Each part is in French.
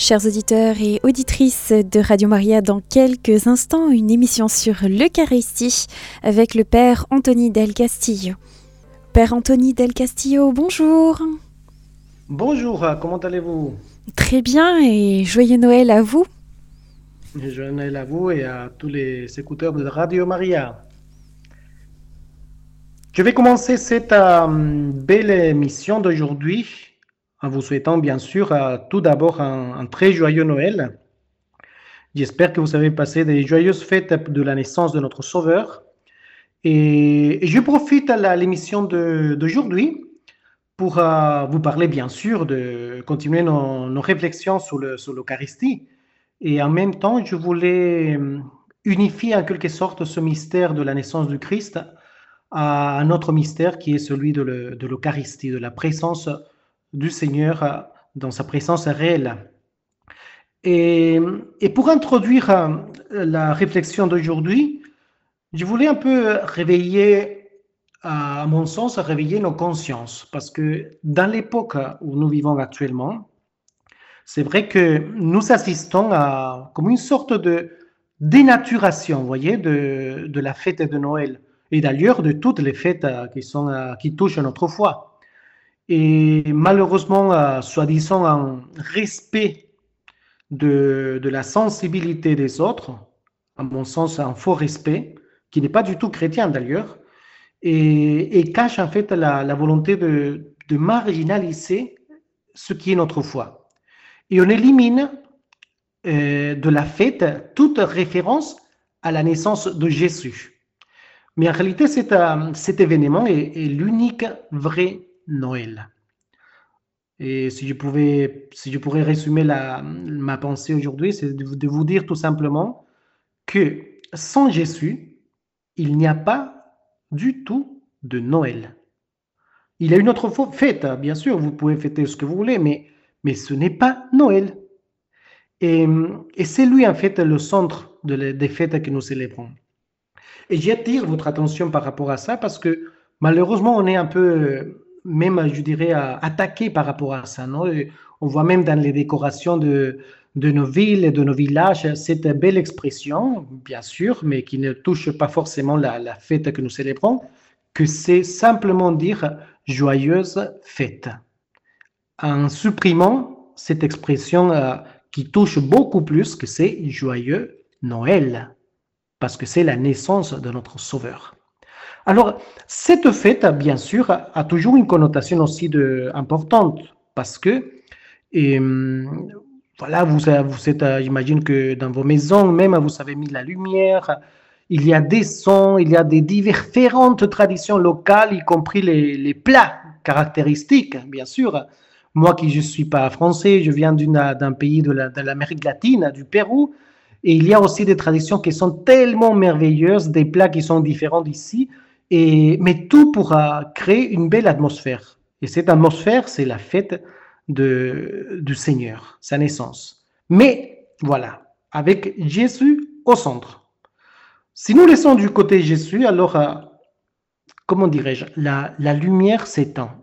Chers auditeurs et auditrices de Radio Maria, dans quelques instants, une émission sur l'Eucharistie avec le Père Anthony Del Castillo. Père Anthony Del Castillo, bonjour. Bonjour, comment allez-vous? Très bien et joyeux Noël à vous. Joyeux Noël à vous et à tous les écouteurs de Radio Maria. Je vais commencer cette euh, belle émission d'aujourd'hui en vous souhaitant bien sûr euh, tout d'abord un, très joyeux Noël. J'espère que vous avez passé des joyeuses fêtes de la naissance de notre Sauveur. Et, je profite à l'émission d'aujourd'hui pour euh, vous parler bien sûr de continuer nos, réflexions sur l'Eucharistie. et en même temps, je voulais euh, unifier en quelque sorte ce mystère de la naissance du Christ à un autre mystère qui est celui de l'Eucharistie, de la présence du Seigneur euh, dans sa présence réelle. Et, pour introduire euh, la réflexion d'aujourd'hui, je voulais un peu réveiller, à mon sens, réveiller nos consciences, parce que dans l'époque où nous vivons actuellement, c'est vrai que nous assistons à comme une sorte de dénaturation, vous voyez, de, de la fête de Noël, et d'ailleurs de toutes les fêtes euh, qui, sont, qui touchent notre foi. Et malheureusement, euh, soi-disant en respect de, la sensibilité des autres, à mon sens un faux respect, qui n'est pas du tout chrétien d'ailleurs, et, cache en fait la, volonté de, marginaliser ce qui est notre foi. Et on élimine euh, de la fête toute référence à la naissance de Jésus. Mais en réalité, cet, cet événement est, est l'unique vrai Noël. Et si je pouvais, si je pourrais résumer la, ma pensée aujourd'hui, c'est de, vous dire tout simplement que sans Jésus, il n'y a pas du tout de Noël. Il y a une autre fête, hein, bien sûr, vous pouvez fêter ce que vous voulez, mais, mais ce n'est pas Noël. Et, et c'est lui, en fait, le centre de des fêtes que nous célébrons. Et j'attire votre attention par rapport à ça parce que malheureusement, on est un peu même, je dirais, attaqué par rapport à ça. Non? On voit même dans les décorations de, de nos villes et de nos villages cette belle expression, bien sûr, mais qui ne touche pas forcément la, la fête que nous célébrons, que c'est simplement dire joyeuse fête. En supprimant cette expression euh, qui touche beaucoup plus que c'est joyeux Noël, parce que c'est la naissance de notre Sauveur. Alors, cette fête, bien sûr, a toujours une connotation aussi importante parce que, hum, voilà, vous, vous êtes, euh, j'imagine que dans vos maisons même, vous avez mis la lumière, il y a des sons, il y a des différentes traditions locales, y compris les, plats caractéristiques, bien sûr. Moi qui ne suis pas français, je viens d'un pays de l'Amérique latine, du Pérou, et il y a aussi des traditions qui sont tellement merveilleuses, des plats qui sont différents d'ici, mais tout pour créer une belle atmosphère. Et cette atmosphère, c'est la fête du Seigneur, sa naissance. Mais voilà, avec Jésus au centre. Si nous laissons du côté Jésus, alors, euh, comment dirais-je, la, la lumière s'éteint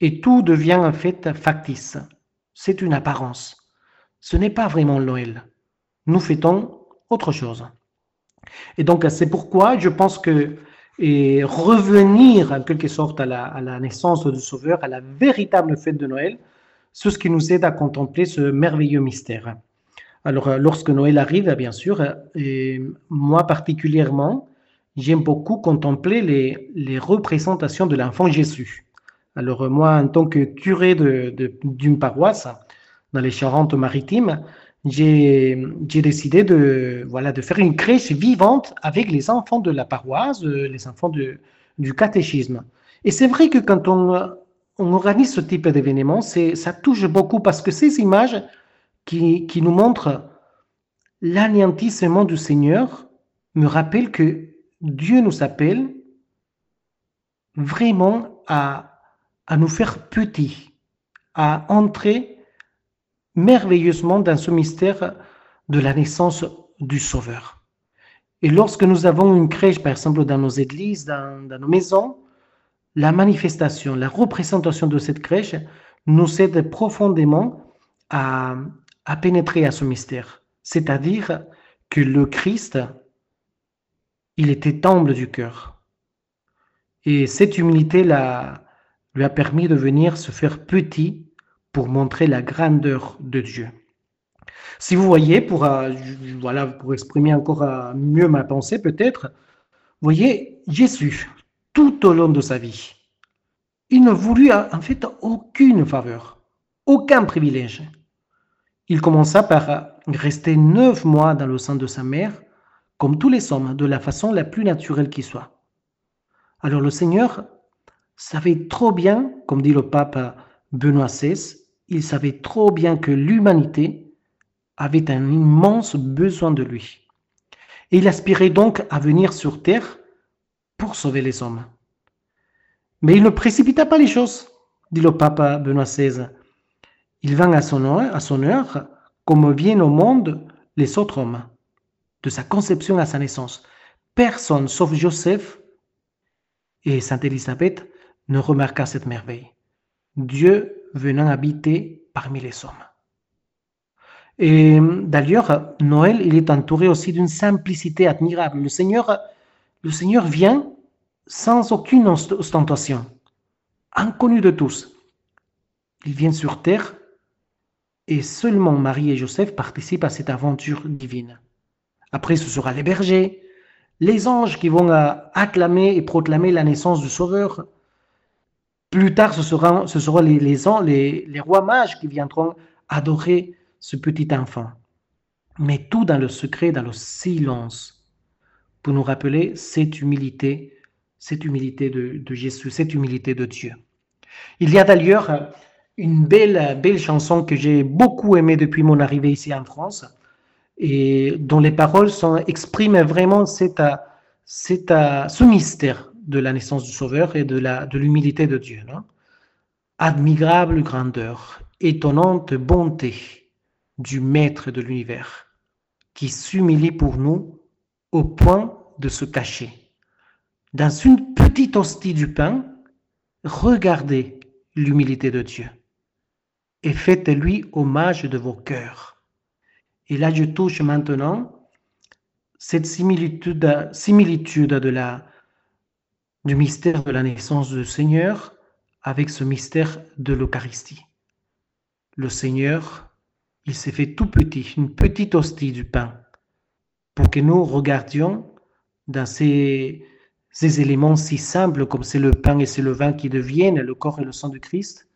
et tout devient en fait factice. C'est une apparence. Ce n'est pas vraiment Noël. Nous fêtons autre chose. Et donc, c'est pourquoi je pense que et revenir en quelque sorte à la, naissance du Sauveur, à la véritable fête de Noël, c'est ce qui nous aide à contempler ce merveilleux mystère. Alors, euh, lorsque Noël arrive, bien sûr, et moi particulièrement, j'aime beaucoup contempler les, représentations de l'enfant Jésus. Alors, moi, en tant que curé d'une paroisse dans les Charentes-Maritimes, j'ai décidé de, voilà, de faire une crèche vivante avec les enfants de la paroisse, euh, les enfants de, du catéchisme. Et c'est vrai que quand on, on organise ce type d'événement, ça touche beaucoup parce que ces images qui, qui nous montrent l'anéantissement du Seigneur me rappellent que Dieu nous appelle vraiment à, à nous faire petits, à entrer merveilleusement dans ce mystère de la naissance du Sauveur. Et lorsque nous avons une crèche, par exemple, dans nos églises, dans, nos maisons, la manifestation, la représentation de cette crèche nous aide profondément à, pénétrer à ce mystère, c'est-à-dire que le Christ, il était humble du cœur. Et cette humilité lui a permis de venir se faire petit pour montrer la grandeur de Dieu. Si vous voyez, pour, euh, exprimer encore euh, mieux ma pensée peut-être, voyez, Jésus, tout au long de sa vie, il ne voulut en fait aucune faveur, aucun privilège. Il commença par rester neuf mois dans le sein de sa mère, comme tous les hommes, de la façon la plus naturelle qui soit. Alors le Seigneur savait trop bien, comme dit le pape Benoît XVI, il savait trop bien que l'humanité avait un immense besoin de lui. Et il aspirait donc à venir sur terre pour sauver les hommes. Mais il ne précipita pas les choses, dit le pape Benoît XVI. Il vint à son heure, à son heure comme viennent au monde les autres hommes, de sa conception à sa naissance. Personne, sauf Joseph et Sainte Élisabeth, ne remarqua cette merveille. Dieu venant habiter parmi les hommes. Et d'ailleurs, Noël, il est entouré aussi d'une simplicité admirable. Le Seigneur, le Seigneur vient sans aucune ostentation, inconnu de tous. Il vient sur terre et seulement Marie et Joseph participent à cette aventure divine. Après, ce sera les bergers, les anges qui vont acclamer et proclamer la naissance du Sauveur. Plus tard, ce, seront les, les, les rois mages qui viendront adorer ce petit enfant. Mais tout dans le secret, dans le silence, pour nous rappeler cette humilité, cette humilité de, Jésus, cette humilité de Dieu. Il y a d'ailleurs une belle, belle chanson que j'ai beaucoup aimée depuis mon arrivée ici en France et dont les paroles expriment vraiment ce mystère de la naissance du Sauveur et de, la, de l'humilité de Dieu. Admirable grandeur, étonnante bonté du Maître de l'univers, qui s'humilie pour nous au point de se cacher. Dans une petite hostie du pain, regardez l'humilité de Dieu et faites-lui hommage de vos cœurs. Et là, je touche maintenant cette similitude, similitude de la, du mystère de la naissance du Seigneur avec ce mystère de l'Eucharistie. Le Seigneur, il s'est fait tout petit, une petite hostie du pain, pour que nous regardions dans ces, éléments si simples comme c'est le pain et c'est le vin qui deviennent le corps et le sang du Christ,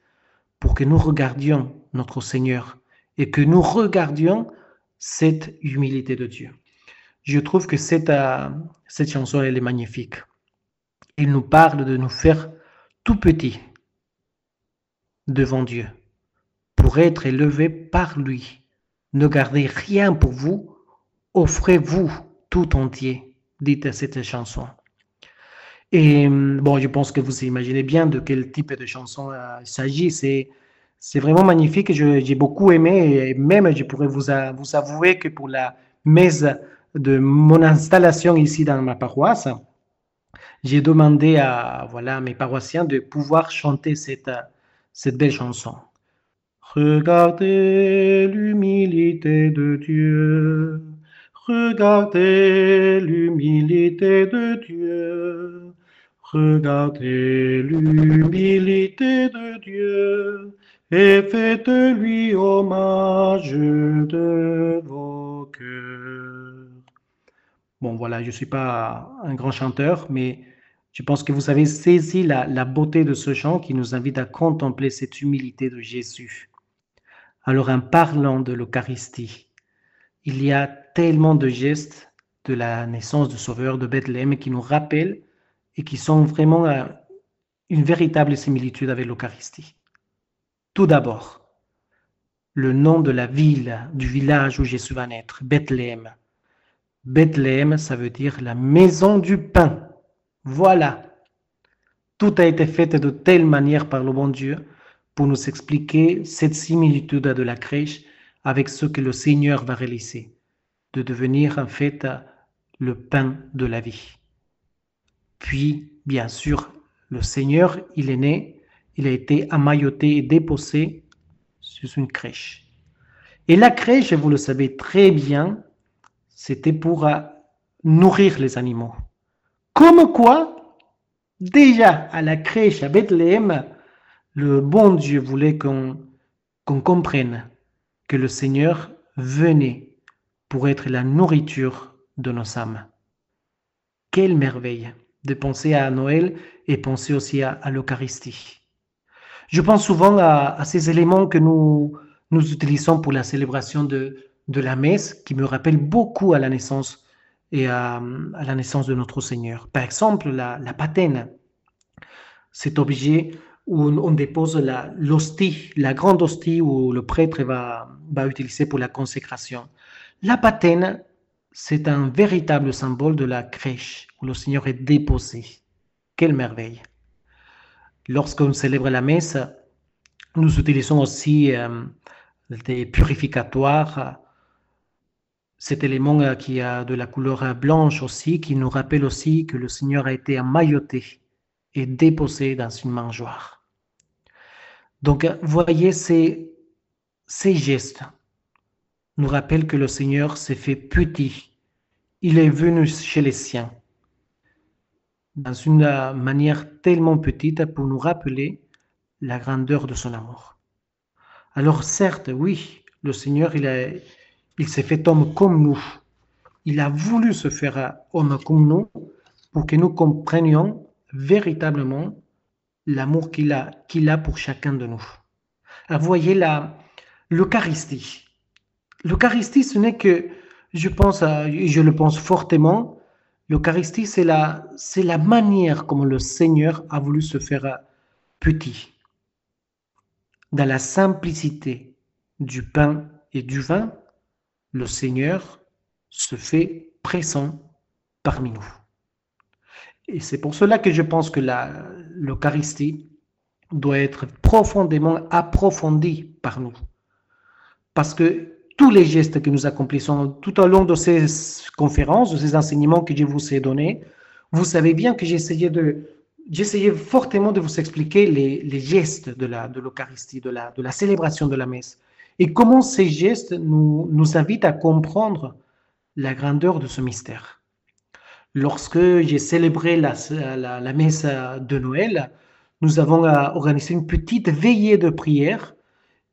pour que nous regardions notre Seigneur et que nous regardions cette humilité de Dieu. Je trouve que cette, euh, cette chanson, elle est magnifique. Il nous parle de nous faire tout petits devant Dieu pour être élevé par lui. Ne gardez rien pour vous, offrez-vous tout entier, dit cette chanson. Et bon, je pense que vous imaginez bien de quel type de chanson euh, il s'agit. C'est, c'est vraiment magnifique. j'ai beaucoup aimé et même je pourrais vous, vous avouer que pour la messe de mon installation ici dans ma paroisse, j'ai demandé à voilà mes paroissiens de pouvoir chanter cette, cette belle chanson. Regardez l'humilité de Dieu. Regardez l'humilité de Dieu. Regardez l'humilité de Dieu et faites-lui hommage de vos cœurs. Bon, voilà, je ne suis pas un grand chanteur, mais je pense que vous avez saisi la, la beauté de ce chant qui nous invite à contempler cette humilité de Jésus. Alors, en parlant de l'Eucharistie, il y a tellement de gestes de la naissance du Sauveur de Bethléem qui nous rappellent et qui sont vraiment euh, une véritable similitude avec l'Eucharistie. Tout d'abord, le nom de la ville, du village où Jésus va naître, Bethléem. Bethléem, ça veut dire la maison du pain. Voilà. Tout a été fait de telle manière par le bon Dieu pour nous expliquer cette similitude de la crèche avec ce que le Seigneur va réaliser, de devenir en fait le pain de la vie. Puis, bien sûr, le Seigneur, il est né, il a été amailloté et déposé sur une crèche. Et la crèche, vous le savez très bien, c'était pour euh, nourrir les animaux. Comme quoi, déjà à la crèche à Bethléem, le bon Dieu voulait qu'on comprenne que le Seigneur venait pour être la nourriture de nos âmes. Quelle merveille de penser à Noël et penser aussi à, l'Eucharistie. Je pense souvent à, ces éléments que nous, nous utilisons pour la célébration de, de la messe qui me rappellent beaucoup à la naissance et à, la naissance de notre Seigneur. Par exemple, la, la patène, cet objet où on dépose l'hostie, la, grande hostie où le prêtre va, va utiliser pour la consécration. La patène, c'est un véritable symbole de la crèche où le Seigneur est déposé. Quelle merveille. Lorsqu'on célèbre la messe, nous utilisons aussi euh, des purificatoires, cet élément euh, qui a de la couleur blanche aussi, qui nous rappelle aussi que le Seigneur a été emmailloté et déposé dans une mangeoire. Donc, voyez, ces, ces gestes nous rappellent que le Seigneur s'est fait petit. Il est venu chez les siens dans une manière tellement petite pour nous rappeler la grandeur de son amour. Alors certes, oui, le Seigneur, il, il s'est fait homme comme nous. Il a voulu se faire homme comme nous pour que nous comprenions véritablement l'amour qu'il a, pour chacun de nous. Alors, voyez l'Eucharistie. L'Eucharistie, ce n'est que, je pense, je le pense fortement, l'Eucharistie, c'est la, c'est la manière comme le Seigneur a voulu se faire petit. Dans la simplicité du pain et du vin, le Seigneur se fait présent parmi nous. Et c'est pour cela que je pense que l'Eucharistie doit être profondément approfondie par nous. Parce que tous les gestes que nous accomplissons tout au long de ces conférences, de ces enseignements que je vous ai donnés, vous savez bien que j'essayais de, j'essayais fortement de vous expliquer les, les gestes de la, de l'Eucharistie, de la, de la célébration de la messe, et comment ces gestes nous, invitent à comprendre la grandeur de ce mystère. Lorsque j'ai célébré la, la, messe de Noël, nous avons euh, organisé une petite veillée de prière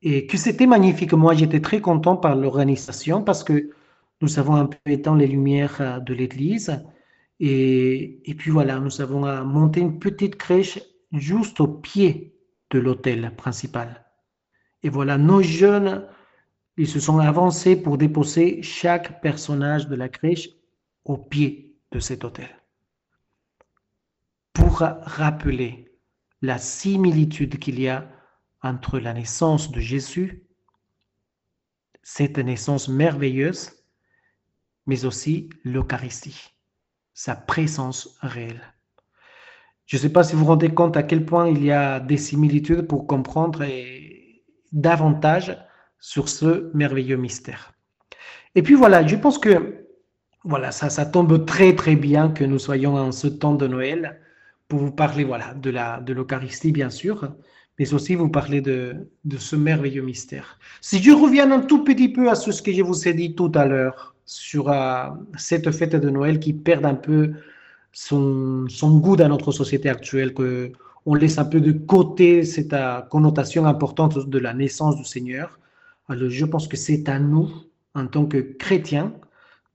et que c'était magnifique. Moi, j'étais très content par l'organisation parce que nous avons un peu éteint les lumières euh, de l'église. Et, et, puis voilà, nous avons euh, monté une petite crèche juste au pied de l'hôtel principal. Et voilà, nos jeunes, ils se sont avancés pour déposer chaque personnage de la crèche au pied de cet hôtel. Pour rappeler la similitude qu'il y a entre la naissance de Jésus, cette naissance merveilleuse, mais aussi l'Eucharistie, sa présence réelle. Je ne sais pas si vous vous rendez compte à quel point il y a des similitudes pour comprendre davantage sur ce merveilleux mystère. Et puis voilà, je pense que voilà, ça, ça tombe très très bien que nous soyons en ce temps de Noël pour vous parler voilà, de la de l'Eucharistie, bien sûr, mais aussi vous parler de, de ce merveilleux mystère. Si je reviens un tout petit peu à ce que je vous ai dit tout à l'heure sur euh, cette fête de Noël qui perd un peu son, son goût dans notre société actuelle, que on laisse un peu de côté cette euh, connotation importante de la naissance du Seigneur. Alors je pense que c'est à nous, en tant que chrétiens,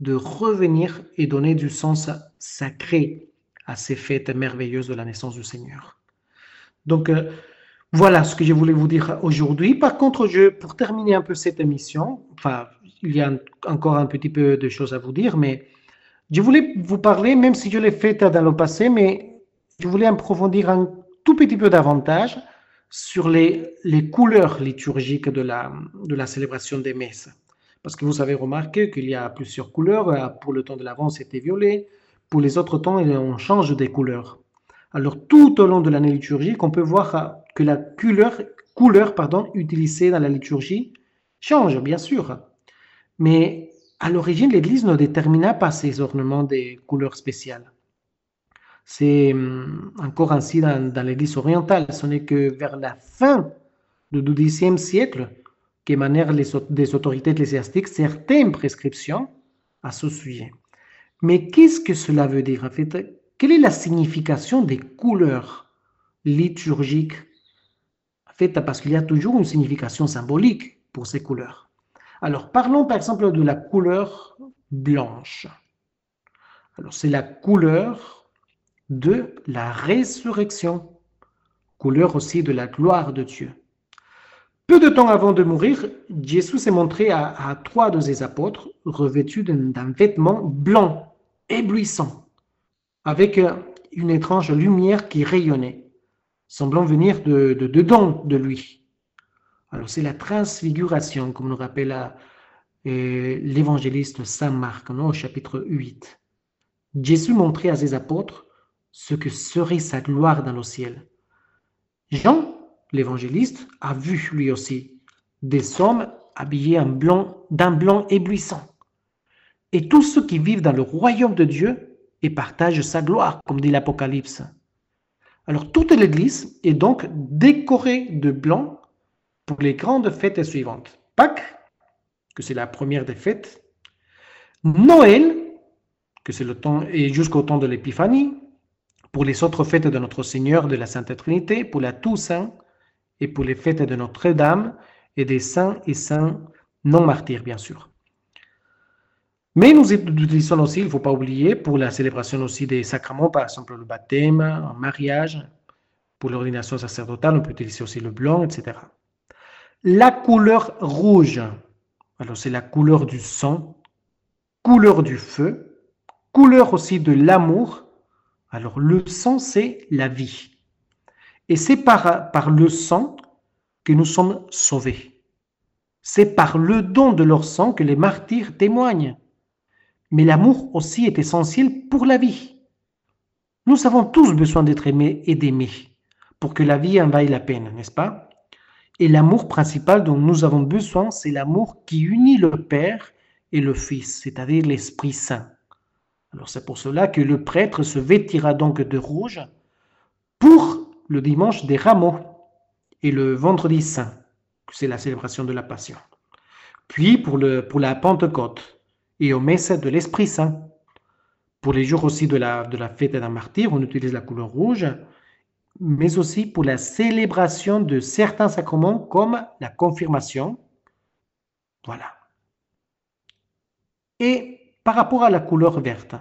de revenir et donner du sens sacré à ces fêtes merveilleuses de la naissance du Seigneur. Donc, euh, voilà ce que je voulais vous dire aujourd'hui. Par contre, je, pour terminer un peu cette émission, enfin, il y a encore un petit peu de choses à vous dire, mais je voulais vous parler, même si je l'ai fait dans le passé, mais je voulais approfondir un tout petit peu davantage sur les, les couleurs liturgiques de la, de la célébration des messes. Parce que vous avez remarqué qu'il y a plusieurs couleurs. Pour le temps de l'avant, c'était violet. Pour les autres temps, on change des couleurs. Alors, tout au long de l'année liturgique, on peut voir euh, que la couleur, couleur pardon, utilisée dans la liturgie change, bien sûr. Mais à l'origine, l'Église ne détermina pas ces ornements des couleurs spéciales. C'est hum, encore ainsi dans, dans l'Église orientale. Ce n'est que vers la fin du XIIe siècle qu'émanèrent des autorités ecclésiastiques certaines prescriptions à ce sujet. Mais qu'est-ce que cela veut dire en fait? Quelle est la signification des couleurs liturgiques? En fait, parce qu'il y a toujours une signification symbolique pour ces couleurs. Alors, parlons par exemple de la couleur blanche. Alors, c'est la couleur de la résurrection, couleur aussi de la gloire de Dieu. Peu de temps avant de mourir, Jésus s'est montré à, trois de ses apôtres revêtus d'un vêtement blanc, éblouissant, avec une étrange lumière qui rayonnait, semblant venir de, dedans de lui. Alors c'est la transfiguration, comme nous rappelle euh, l'évangéliste Saint Marc, au chapitre 8. Jésus montrait à ses apôtres ce que serait sa gloire dans le ciel. Jean l'évangéliste, a vu lui aussi des hommes habillés blanc, d'un blanc éblouissant. Et tous ceux qui vivent dans le royaume de Dieu et partagent sa gloire, comme dit l'Apocalypse. Alors toute l'Église est donc décorée de blanc pour les grandes fêtes suivantes. Pâques, que c'est la première des fêtes. Noël, que c'est le temps, et jusqu'au temps de l'Épiphanie. Pour les autres fêtes de notre Seigneur de la Sainte Trinité, pour la Toussaint, et pour les fêtes de Notre-Dame et des saints et saints non martyrs, bien sûr. Mais nous utilisons aussi, il ne faut pas oublier, pour la célébration aussi des sacrements, par exemple le baptême, un mariage, pour l'ordination sacerdotale, on peut utiliser aussi le blanc, etc. La couleur rouge, alors c'est la couleur du sang, couleur du feu, couleur aussi de l'amour. Alors le sang, c'est la vie. Et c'est par, le sang que nous sommes sauvés. C'est par le don de leur sang que les martyrs témoignent. Mais l'amour aussi est essentiel pour la vie. Nous avons tous besoin d'être aimés et d'aimer pour que la vie en la peine, n'est-ce pas? Et l'amour principal dont nous avons besoin, c'est l'amour qui unit le Père et le Fils, c'est-à-dire l'Esprit Saint. Alors c'est pour cela que le prêtre se vêtira donc de rouge pour le dimanche des rameaux et le vendredi saint, c'est la célébration de la Passion. Puis pour, la Pentecôte et au messes de l'Esprit Saint. Pour les jours aussi de la, de la fête d'un martyr, on utilise la couleur rouge, mais aussi pour la célébration de certains sacrements comme la confirmation. Voilà. Et par rapport à la couleur verte,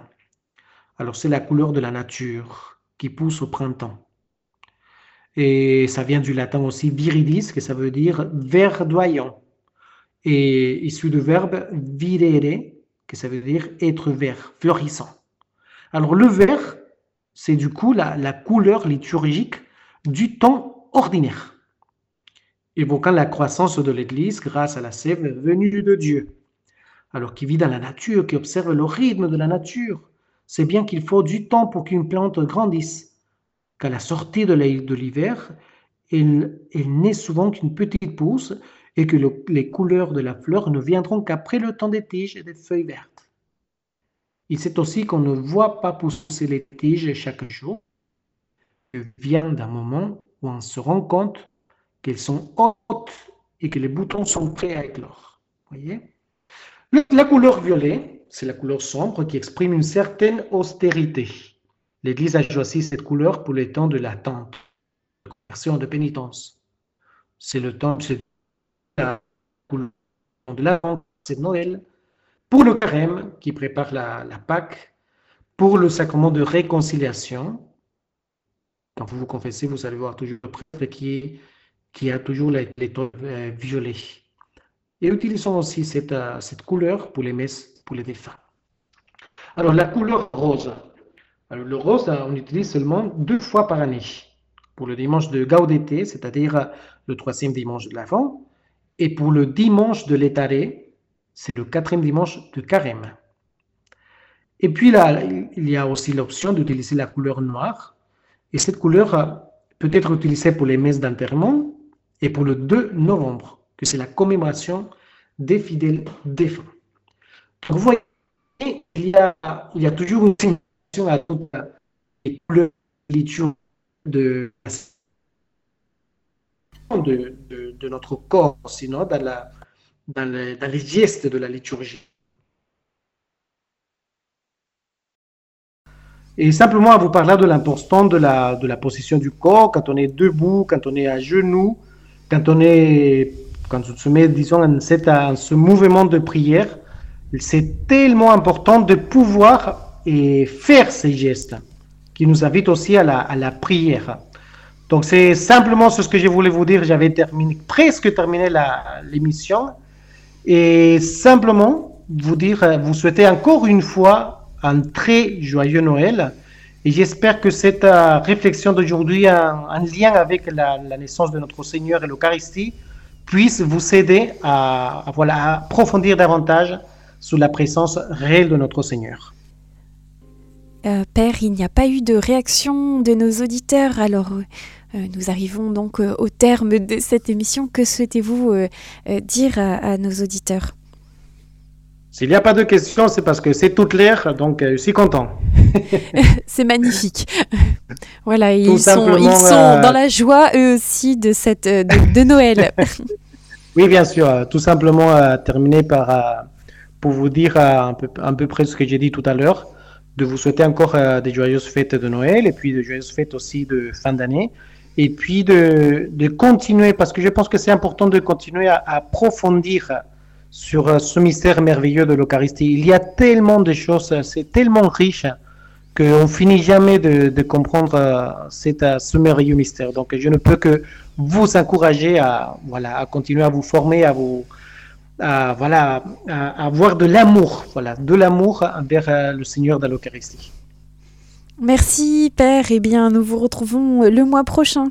alors c'est la couleur de la nature qui pousse au printemps. Et ça vient du latin aussi viridis, que ça veut dire verdoyant. Et issu du verbe virere, que ça veut dire être vert, fleurissant. Alors le vert, c'est du coup la, la couleur liturgique du temps ordinaire, évoquant la croissance de l'Église grâce à la sève venue de Dieu. Alors qui vit dans la nature, qui observe le rythme de la nature, c'est bien qu'il faut du temps pour qu'une plante grandisse qu'à la sortie de l'hiver, elle, n'est souvent qu'une petite pousse et que les couleurs de la fleur ne viendront qu'après le temps des tiges et des feuilles vertes. Il sait aussi qu'on ne voit pas pousser les tiges chaque jour. Elle vient d'un moment où on se rend compte qu'elles sont hautes et que les boutons sont prêts à éclore. Voyez? La couleur violet, c'est la couleur sombre qui exprime une certaine austérité. L'Église a choisi cette couleur pour les temps de l'attente, de conversion, de pénitence. C'est le temps, c'est la couleur de l'attente, c'est Noël. Pour le carême, qui prépare la, Pâque, pour le sacrement de réconciliation, quand vous vous confessez, vous allez voir toujours le prêtre qui, a toujours les, les euh, violets. Et utilisons aussi cette, euh, cette couleur pour les messes, pour les défunts. Alors, la couleur rose, le rose, on l'utilise seulement deux fois par année. Pour le dimanche de Gaudete, c'est-à-dire le troisième dimanche de l'Avent, et pour le dimanche de l'Étaré, c'est le quatrième dimanche de Carême. Et puis là, il y a aussi l'option d'utiliser la couleur noire. Et cette couleur peut être utilisée pour les messes d'enterrement et pour le 2 novembre, que c'est la commémoration des fidèles défunts. vous voyez, il y a, toujours une à toutes les couleurs de de, notre corps, sinon dans, la, dans les gestes de la liturgie. Et simplement à vous parler de l'importance de la, de la position du corps, quand on est debout, quand on est à genoux, quand on est, quand on se met, disons, en, ce mouvement de prière, c'est tellement important de pouvoir et faire ces gestes qui nous invitent aussi à la, prière. Donc c'est simplement ce que je voulais vous dire. J'avais terminé, presque terminé l'émission. Et simplement vous dire, vous souhaiter encore une fois un très joyeux Noël. Et j'espère que cette euh, réflexion d'aujourd'hui, en, lien avec la, naissance de notre Seigneur et l'Eucharistie, puisse vous aider à, voilà, approfondir davantage sur la présence réelle de notre Seigneur. Euh, Père, il n'y a pas eu de réaction de nos auditeurs, alors euh, nous arrivons donc au terme de cette émission. Que souhaitez-vous dire à nos auditeurs? S'il n'y a pas de questions, c'est parce que c'est toute l'air, donc euh, je suis content. c'est magnifique. voilà, ils sont, ils sont euh, dans la joie eux aussi de, cette, euh, de, Noël. oui, bien sûr. Tout simplement terminer par, pour vous dire un peu, un peu près ce que j'ai dit tout à l'heure, de vous souhaiter encore des joyeuses fêtes de Noël et puis de joyeuses fêtes aussi de fin d'année. Et puis de, de, continuer, parce que je pense que c'est important de continuer à approfondir sur euh, ce mystère merveilleux de l'Eucharistie. Il y a tellement de choses, euh, c'est tellement riche qu'on finit jamais de, comprendre euh, ce merveilleux mystère. Donc, je ne peux que vous encourager à, voilà, à continuer à vous former, à vous, voilà, à avoir de l'amour, voilà, de l'amour envers le Seigneur de l'Eucharistie. Merci Père, et eh bien nous vous retrouvons le mois prochain.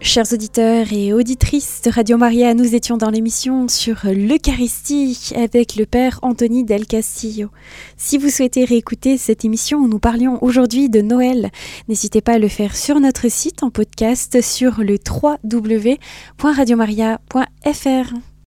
Chers auditeurs et auditrices de Radio Maria, nous étions dans l'émission sur l'Eucharistie avec le Père Anthony Del Castillo. Si vous souhaitez réécouter cette émission où nous parlions aujourd'hui de Noël, n'hésitez pas à le faire sur notre site en podcast sur le www.radiomaria.fr.